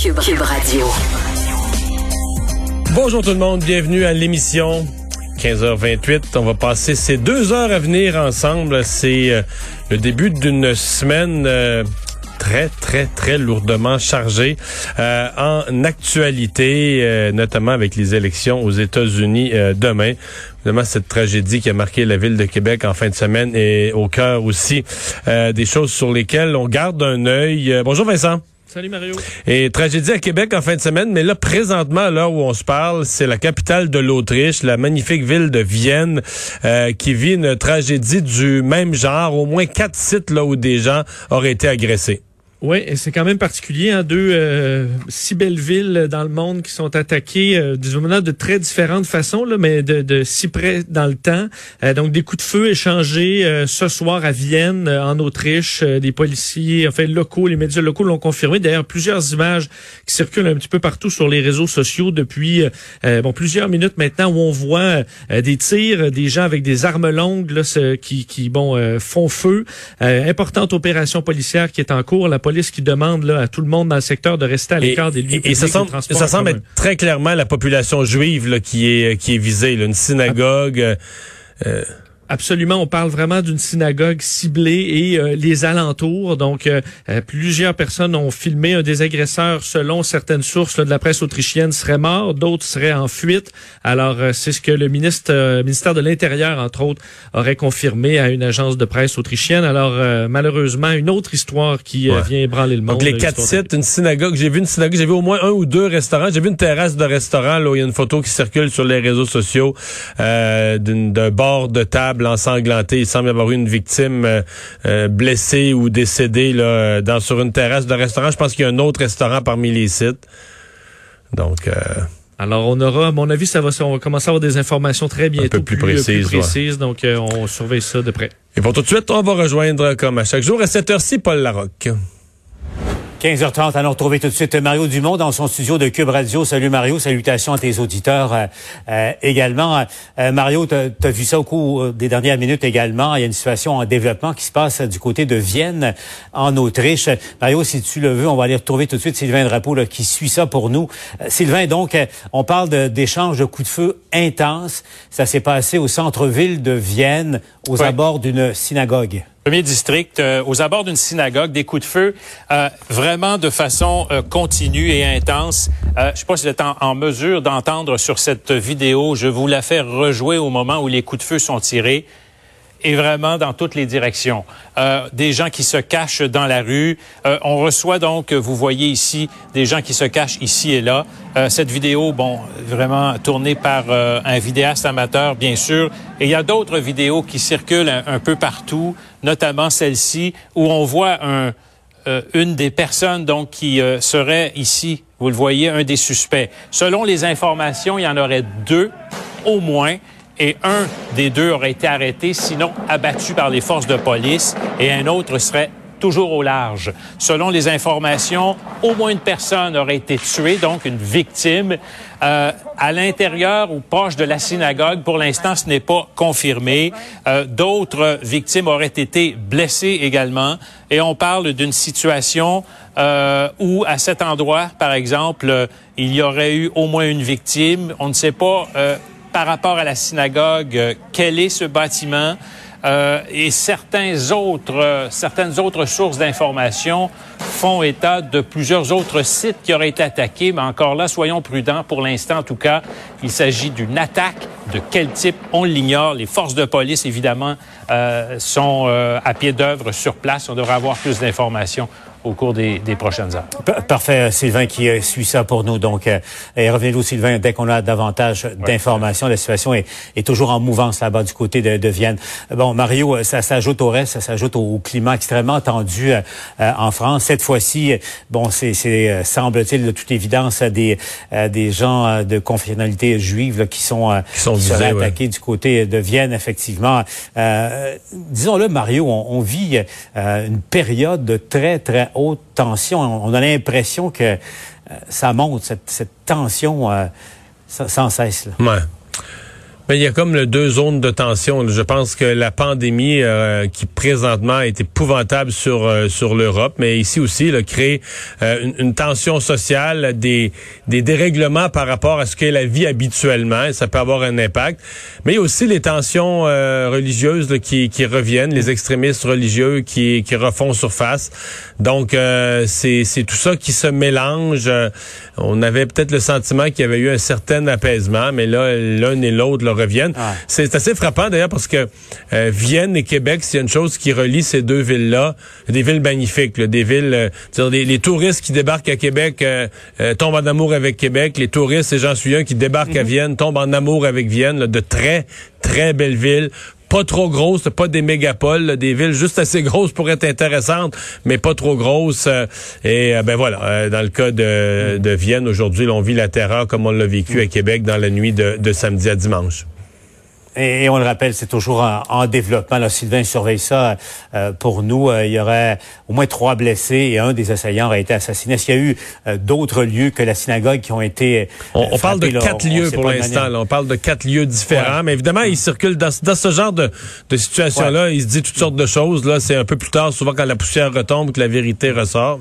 Cube, Cube Radio. Bonjour tout le monde, bienvenue à l'émission 15h28. On va passer ces deux heures à venir ensemble. C'est euh, le début d'une semaine euh, très, très, très lourdement chargée euh, en actualité, notamment avec les élections aux États-Unis demain. Évidemment, cette tragédie qui a marqué la ville de Québec en fin de semaine est au cœur aussi des choses sur lesquelles on garde un œil. bonjour Vincent. Salut Mario. Et tragédie à Québec en fin de semaine, mais là présentement, là où on se parle, c'est la capitale de l'Autriche, la magnifique ville de Vienne, euh, qui vit une tragédie du même genre. Au moins quatre sites là où des gens auraient été agressés. Oui, c'est quand même particulier, hein, deux euh, si belles villes dans le monde qui sont attaquées euh, de très différentes façons, là, mais de, de si près dans le temps. Euh, donc des coups de feu échangés euh, ce soir à Vienne, en Autriche. des policiers, enfin locaux, les médias locaux l'ont confirmé. D'ailleurs, plusieurs images qui circulent un petit peu partout sur les réseaux sociaux depuis bon plusieurs minutes maintenant, où on voit des tirs, des gens avec des armes longues là, qui, qui bon font feu. importante opération policière qui est en cours. La qui demande là, à tout le monde dans le secteur de rester à l'écart des lieux et, ça semble, ça semble être très clairement la population juive là, qui est qui est visée, là, une synagogue. Euh, euh Absolument, on parle vraiment d'une synagogue ciblée et euh, les alentours. Donc, euh, euh, plusieurs personnes ont filmé un des agresseurs, selon certaines sources de la presse autrichienne, serait mort, d'autres seraient en fuite. Alors, c'est ce que le ministre, ministère de l'Intérieur, entre autres, aurait confirmé à une agence de presse autrichienne. Alors, malheureusement, une autre histoire qui vient ébranler le monde. Donc, les quatre sites, une synagogue. J'ai vu une synagogue, j'ai vu au moins un ou deux restaurants. J'ai vu une terrasse de restaurant. Là, où il y a une photo qui circule sur les réseaux sociaux d'un bord de table ensanglanté. Il semble y avoir eu une victime euh, euh, blessée ou décédée là, dans, sur une terrasse de restaurant. Je pense qu'il y a un autre restaurant parmi les sites. Donc... Euh, alors, on aura, à mon avis, ça va, on va commencer à avoir des informations très bientôt plus, précises. donc, on surveille ça de près. Et pour tout de suite, on va rejoindre, comme à chaque jour, à cette heure-ci, Paul Larocque. 15h30, allons retrouver tout de suite Mario Dumont dans son studio de Cube Radio. Salut Mario, salutations à tes auditeurs euh, euh, également. Euh, Mario, tu as, vu ça au cours des dernières minutes également. Il y a une situation en développement qui se passe du côté de Vienne, en Autriche. Mario, si tu le veux, on va aller retrouver tout de suite Sylvain Drapeau là, qui suit ça pour nous. Sylvain, donc, on parle d'échanges de, coups de feu intenses. Ça s'est passé au centre-ville de Vienne, aux abords d'une synagogue. Premier district, euh, aux abords d'une synagogue, des coups de feu, euh, vraiment de façon euh, continue et intense. je ne sais pas si vous êtes en, mesure d'entendre sur cette vidéo. Je vous la fais rejouer au moment où les coups de feu sont tirés et vraiment dans toutes les directions. Euh, des gens qui se cachent dans la rue. Euh, on reçoit donc, vous voyez ici, des gens qui se cachent ici et là. Euh, cette vidéo, bon, vraiment tournée par un vidéaste amateur, bien sûr. Et il y a d'autres vidéos qui circulent un, peu partout, notamment celle-ci, où on voit un, une des personnes donc qui serait ici. Vous le voyez, un des suspects. Selon les informations, il y en aurait deux au moins et un des deux aurait été arrêté, sinon abattu par les forces de police, et un autre serait toujours au large. Selon les informations, au moins une personne aurait été tuée, donc une victime, euh, à l'intérieur ou proche de la synagogue. Pour l'instant, ce n'est pas confirmé. Euh, D'autres victimes auraient été blessées également. Et on parle d'une situation euh, où, à cet endroit, par exemple, il y aurait eu au moins une victime. On ne sait pas euh, par rapport à la synagogue, euh, quel est ce bâtiment. euh, et certains autres, euh, certaines autres sources d'informations font état de plusieurs autres sites qui auraient été attaqués, mais encore là, soyons prudents. Pour l'instant, en tout cas, il s'agit d'une attaque. De quel type, on l'ignore. Les forces de police, évidemment, euh, sont euh, à pied d'œuvre sur place. On devrait avoir plus d'informations au cours des, des prochaines heures. Parfait, Sylvain qui euh, suit ça pour nous. Donc, euh, revenez-nous, Sylvain, dès qu'on a davantage d'informations. La situation est, est, toujours en mouvance là-bas du côté de, de, Vienne. Bon, Mario, euh, ça s'ajoute au reste, ça s'ajoute au, climat extrêmement tendu euh, en France. Cette fois-ci, bon, c'est, semble-t-il de toute évidence des, des gens de confessionnalité juive là, qui sont, qui sont visés, attaqués ouais. du côté de Vienne, effectivement. disons-le, Mario, on, on vit une période de très, très haute tension. On a l'impression que euh, ça monte, cette, tension euh, sans cesse. Là. Mais il y a comme le deux zones de tension. Je pense que la pandémie euh, qui présentement est épouvantable sur euh, sur l'Europe, mais ici aussi, là, crée euh, une, tension sociale, des, des dérèglements par rapport à ce qu'est la vie habituellement, et ça peut avoir un impact. Mais il y a aussi les tensions religieuses là, qui, qui reviennent, les extrémistes religieux qui, qui refont surface. Donc, c'est tout ça qui se mélange. on avait peut-être le sentiment qu'il y avait eu un certain apaisement, mais là, l'un et l'autre reviennent. Ah. C'est assez frappant d'ailleurs parce que euh, Vienne et Québec, s'il y a une chose qui relie ces deux villes-là, des villes magnifiques, là, des villes, euh, dire, les, les, touristes qui débarquent à Québec euh, tombent en amour avec Québec, les touristes, et j'en suis un, qui débarquent mm -hmm. à Vienne, tombent en amour avec Vienne, là, de très, très belles villes pas trop grosses, pas des mégapoles, des villes juste assez grosses pour être intéressantes, mais pas trop grosses. Euh, et euh, ben voilà, euh, dans le cas de, de Vienne, aujourd'hui, on vit la terreur comme on l'a vécu à Québec dans la nuit de, de samedi à dimanche. Et, et, on le rappelle, c'est toujours en, en, développement. Là, Sylvain surveille ça euh, pour nous. Euh, il y aurait au moins trois blessés et un des assaillants aurait été assassiné. Est-ce qu'il y a eu euh, d'autres lieux que la synagogue qui ont été On, on parle de là, quatre on, lieux on pour l'instant. On parle de quatre lieux différents, ouais. mais évidemment, ils circulent dans, dans ce genre de, de situation-là. Ouais. Il se dit toutes sortes de choses. Là, c'est un peu plus tard, souvent quand la poussière retombe, que la vérité ressort.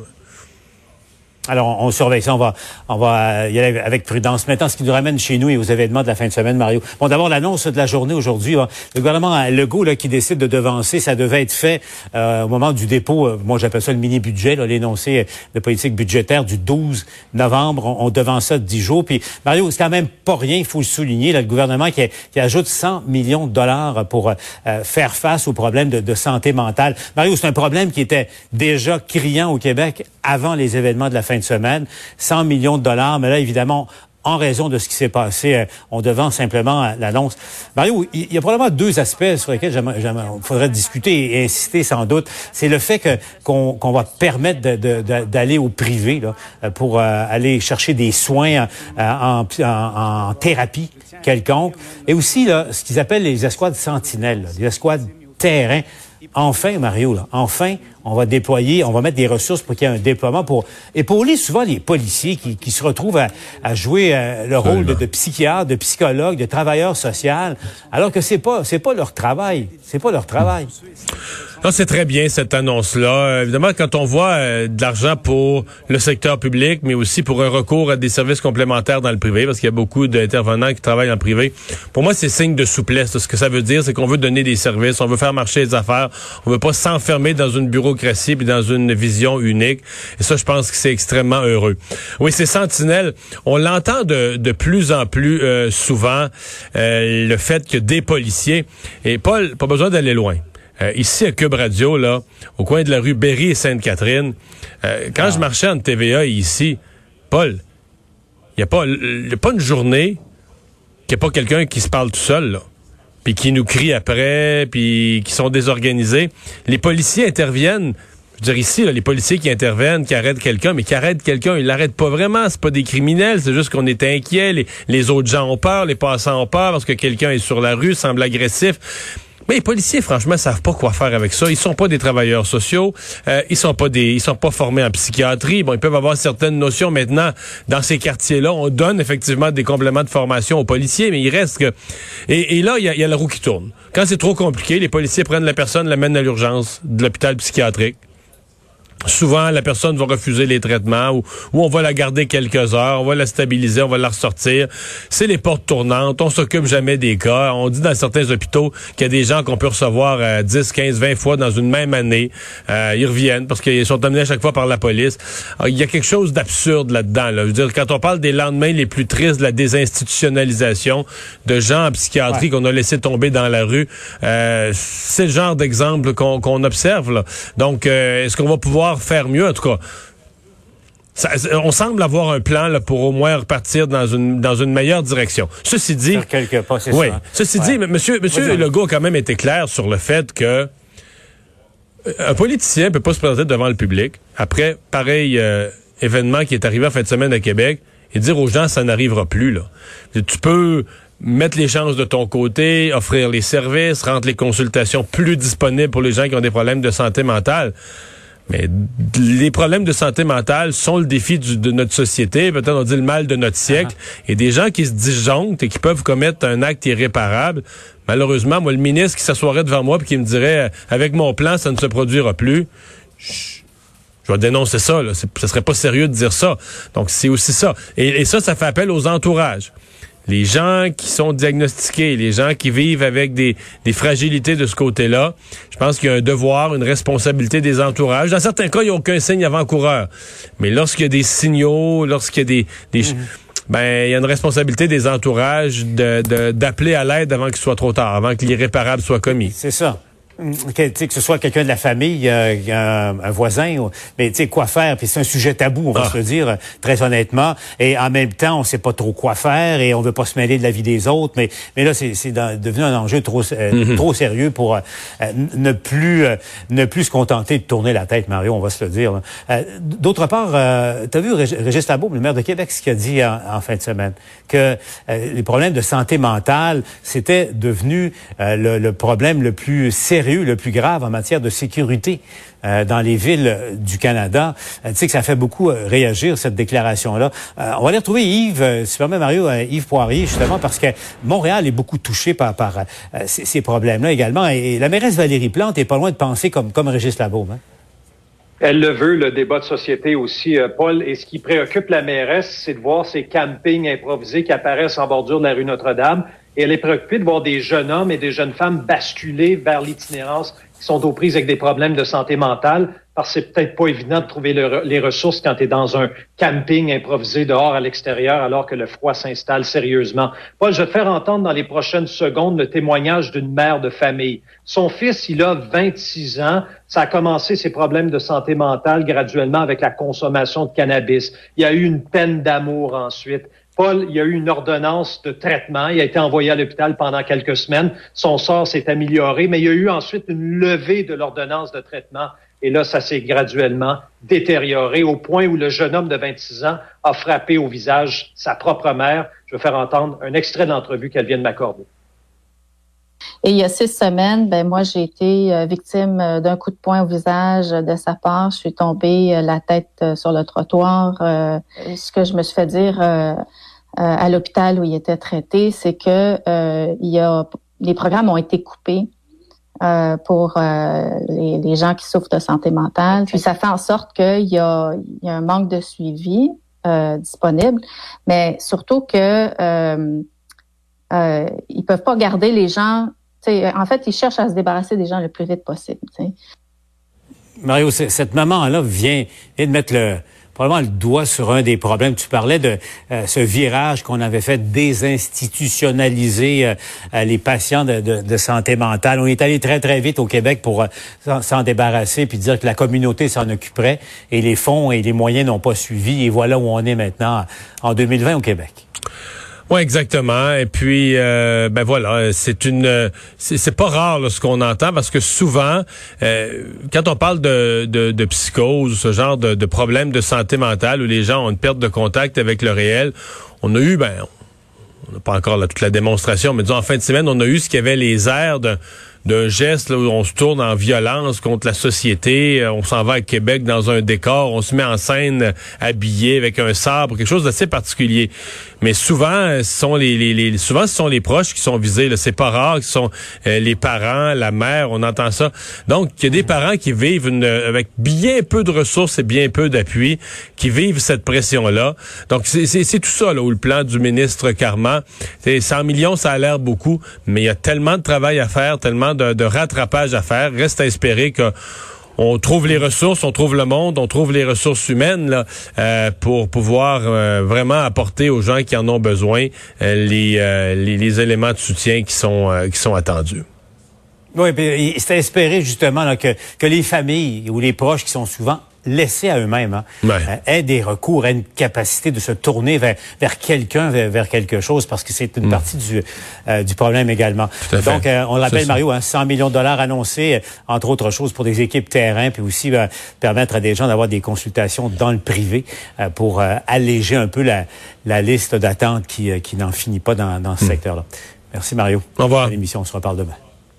Alors, on, surveille ça, on va, on va y aller avec prudence. Maintenant, ce qui nous ramène chez nous et aux événements de la fin de semaine, Mario. Bon, d'abord, l'annonce de la journée aujourd'hui. Le gouvernement Legault là, qui décide de devancer, ça devait être fait euh, au moment du dépôt, euh, moi j'appelle ça le mini-budget, l'énoncé de politique budgétaire du 12 novembre. On, on devance ça de 10 jours. Puis, Mario, c'est quand même pas rien, il faut le souligner, là, le gouvernement qui, qui, ajoute 100 millions de dollars pour euh, faire face aux problèmes de, de santé mentale. Mario, c'est un problème qui était déjà criant au Québec avant les événements de la fin de semaine. 100 millions de dollars, mais là, évidemment, en raison de ce qui s'est passé, euh, on devant simplement l'annonce. Mario, il y a probablement deux aspects sur lesquels il faudrait discuter et insister sans doute. C'est le fait qu'on qu va permettre d'aller au privé là, pour euh, aller chercher des soins euh, en, en, en, thérapie quelconque, et aussi là, ce qu'ils appellent les escouades sentinelles, là, les escouades terrain. Enfin, Mario, là, enfin, on va déployer, on va mettre des ressources pour qu'il y ait un déploiement pour épauler souvent les policiers qui, qui se retrouvent à, à jouer euh, le rôle de, de, psychiatre, de psychologue, de travailleur social, alors que c'est pas c'est pas leur travail, c'est pas leur travail. Non, c'est très bien cette annonce-là. Évidemment, quand on voit euh, de l'argent pour le secteur public, mais aussi pour un recours à des services complémentaires dans le privé, parce qu'il y a beaucoup d'intervenants qui travaillent en privé, pour moi, c'est signe de souplesse. Ce que ça veut dire, c'est qu'on veut donner des services, on veut faire marcher les affaires, on veut pas s'enfermer dans une bureaucratie puis dans une vision unique. Et ça, je pense que c'est extrêmement heureux. Oui, c'est Sentinelle. On l'entend de, de plus en plus euh, souvent, euh, le fait que des policiers, et Paul, pas besoin d'aller loin, euh, ici à Cube Radio, là, au coin de la rue Berry et Sainte-Catherine, quand ah. je marchais en TVA ici, Paul, il n'y a, pas, y a pas une journée qu'il n'y a pas quelqu'un qui se parle tout seul, là, puis qui nous crie après, puis qui sont désorganisés. Les policiers interviennent. Je veux dire, ici, là, les policiers qui interviennent, qui arrêtent quelqu'un, mais qui arrêtent quelqu'un, ils l'arrêtent pas vraiment. C'est pas des criminels, c'est juste qu'on est inquiet. Les, les autres gens ont peur, les passants ont peur parce que quelqu'un est sur la rue, semble agressif. Mais les policiers, franchement, savent pas quoi faire avec ça. Ils sont pas des travailleurs sociaux. Euh, ils sont pas des, ils sont pas formés en psychiatrie. Bon, ils peuvent avoir certaines notions maintenant dans ces quartiers-là. On donne effectivement des compléments de formation aux policiers, mais il reste que. Et, et là, il y a, y a la roue qui tourne. Quand c'est trop compliqué, les policiers prennent la personne, l'amènent à l'urgence de l'hôpital psychiatrique. Souvent, la personne va refuser les traitements ou, ou, on va la garder quelques heures, on va la stabiliser, on va la ressortir. C'est les portes tournantes, on s'occupe jamais des cas. On dit dans certains hôpitaux qu'il y a des gens qu'on peut recevoir 10, 15, 20 fois dans une même année. Euh, ils reviennent parce qu'ils sont amenés à chaque fois par la police. Ah, il y a quelque chose d'absurde là-dedans. Là. Je veux dire, quand on parle des lendemains les plus tristes de la désinstitutionnalisation de gens en psychiatrie qu'on a laissé tomber dans la rue, euh, c'est le genre d'exemple qu'on observe. Là. Donc, euh, est-ce qu'on va pouvoir faire mieux, en tout cas. on semble avoir un plan là, pour au moins repartir dans une dans une meilleure direction. Ceci dit, pas, oui. Ceci dit, Monsieur Monsieur Legault a quand même été clair sur le fait que euh, un politicien peut pas se présenter devant le public après pareil euh, événement qui est arrivé en fin de semaine à Québec et dire aux gens ça n'arrivera plus là. Tu peux mettre les chances de ton côté, offrir les services, rendre les consultations plus disponibles pour les gens qui ont des problèmes de santé mentale. Mais les problèmes de santé mentale sont le défi de notre société, peut-être on dit le mal de notre siècle. Et des gens qui se disjonctent et qui peuvent commettre un acte irréparable, malheureusement, moi, le ministre qui s'assoirait devant moi et qui me dirait, avec mon plan, ça ne se produira plus, je, vais dénoncer ça. Là. Ce serait pas sérieux de dire ça. Donc, c'est aussi ça. et ça, ça fait appel aux entourages les gens qui sont diagnostiqués, les gens qui vivent avec des, fragilités de ce côté-là, je pense qu'il y a un devoir, une responsabilité des entourages. Dans certains cas, il n'y a aucun signe avant-coureur. Mais lorsqu'il y a des signaux, lorsqu'il y a des... des mhm. Ben, il y a une responsabilité des entourages d'appeler à l'aide avant qu'il soit trop tard, avant que l'irréparable soit commis. C'est ça que, que ce soit quelqu'un de la famille, euh, un, voisin, mais tu sais quoi faire. Puis c'est un sujet tabou, on va ah. se le dire très honnêtement. Et en même temps, on sait pas trop quoi faire et on veut pas se mêler de la vie des autres. Mais mais là, c'est devenu un enjeu trop euh, mhm. trop sérieux pour euh, ne plus ne plus se contenter de tourner la tête, Mario. On va se le dire. D'autre part, tu as vu Régis Labo, le maire de Québec, ce qu'il a dit en, fin de semaine, que les problèmes de santé mentale, c'était devenu le, le problème le plus sérieux le plus grave en matière de sécurité euh, dans les villes du Canada. Euh, tu sais que ça fait beaucoup euh, réagir, cette déclaration-là. on va aller retrouver Yves, si permet Mario, Yves Poirier, justement, parce que Montréal est beaucoup touché par, ces, problèmes-là également. Et, la mairesse Valérie Plante est pas loin de penser comme, comme Régis Labaume. Hein? Elle le veut, le débat de société aussi, Paul. Et ce qui préoccupe la mairesse, c'est de voir ces campings improvisés qui apparaissent en bordure de la rue Notre-Dame. Et elle est préoccupée de voir des jeunes hommes et des jeunes femmes basculer vers l'itinérance qui sont aux prises avec des problèmes de santé mentale, parce que c'est peut-être pas évident de trouver les ressources quand tu es dans un camping improvisé dehors à l'extérieur alors que le froid s'installe sérieusement. Paul, je vais te faire entendre dans les prochaines secondes le témoignage d'une mère de famille. Son fils, il a 26 ans. Ça a commencé ses problèmes de santé mentale graduellement avec la consommation de cannabis. Il y a eu une peine d'amour ensuite. Paul, il y a eu une ordonnance de traitement. Il a été envoyé à l'hôpital pendant quelques semaines. Son sort s'est amélioré, mais il y a eu ensuite une levée de l'ordonnance de traitement. Et là, ça s'est graduellement détérioré au point où le jeune homme de 26 ans a frappé au visage sa propre mère. Je vais faire entendre un extrait d'entrevue qu'elle vient de m'accorder. Et il y a six semaines, ben moi j'ai été euh, victime euh, d'un coup de poing au visage de sa part. Je suis tombée euh, la tête sur le trottoir. Ce que je me suis fait dire à l'hôpital où il était traité, c'est que il y a les programmes ont été coupés pour les, gens qui souffrent de santé mentale. Puis ça fait en sorte qu'il y a, y a un manque de suivi disponible, mais surtout que euh, ils peuvent pas garder les gens en fait, ils cherchent à se débarrasser des gens le plus vite possible. Mario, cette maman-là vient, de mettre le probablement le doigt sur un des problèmes. Tu parlais de euh, ce virage qu'on avait fait désinstitutionnaliser euh, euh, les patients de, santé mentale. On est allé très, très vite au Québec pour s'en débarrasser puis dire que la communauté s'en occuperait et les fonds et les moyens n'ont pas suivi. Et voilà où on est maintenant en 2020 au Québec. Oui, exactement. Et puis, euh, ben voilà, c'est une, c'est pas rare ce qu'on entend parce que souvent, euh, quand on parle de, de, de, psychose, ce genre de, de problème de santé mentale où les gens ont une perte de contact avec le réel, on a eu, ben, on n'a pas encore toute la démonstration, mais disons en fin de semaine, on a eu ce qui avait les airs d'un geste où on se tourne en violence contre la société, euh, on s'en va à Québec dans un décor, on se met en scène habillé avec un sabre, quelque chose d'assez particulier. Mais souvent, ce sont les, les, souvent ce sont les proches qui sont visés. C'est pas rare que ce sont les parents, la mère, on entend ça. Donc, il y a des parents qui vivent une, avec bien peu de ressources et bien peu d'appui, qui vivent cette pression-là. Donc, c'est tout ça là, où le plan du ministre Carman, c'est 100 millions, ça a l'air beaucoup, mais il y a tellement de travail à faire, tellement de, de rattrapage à faire. Reste à espérer que on trouve les ressources, on trouve le monde, on trouve les ressources humaines euh, pour pouvoir euh, vraiment apporter aux gens qui en ont besoin euh, les, éléments de soutien qui sont, qui sont attendus. Oui, c'est espérer justement que les familles ou les proches qui sont souvent laissés à eux-mêmes hein, euh, aient des recours, aient une capacité de se tourner vers, vers quelqu'un, vers, quelque chose, parce que c'est une mm. partie du, euh, du problème également. Donc, euh, on l'appelle Mario, hein, 100 millions de dollars annoncés, entre autres choses, pour des équipes terrain, puis aussi permettre à des gens d'avoir des consultations dans le privé pour alléger un peu la, la liste d'attente qui, qui n'en finit pas dans, dans ce mm. secteur-là. Merci Mario. Au revoir. L'émission, on se reparle demain.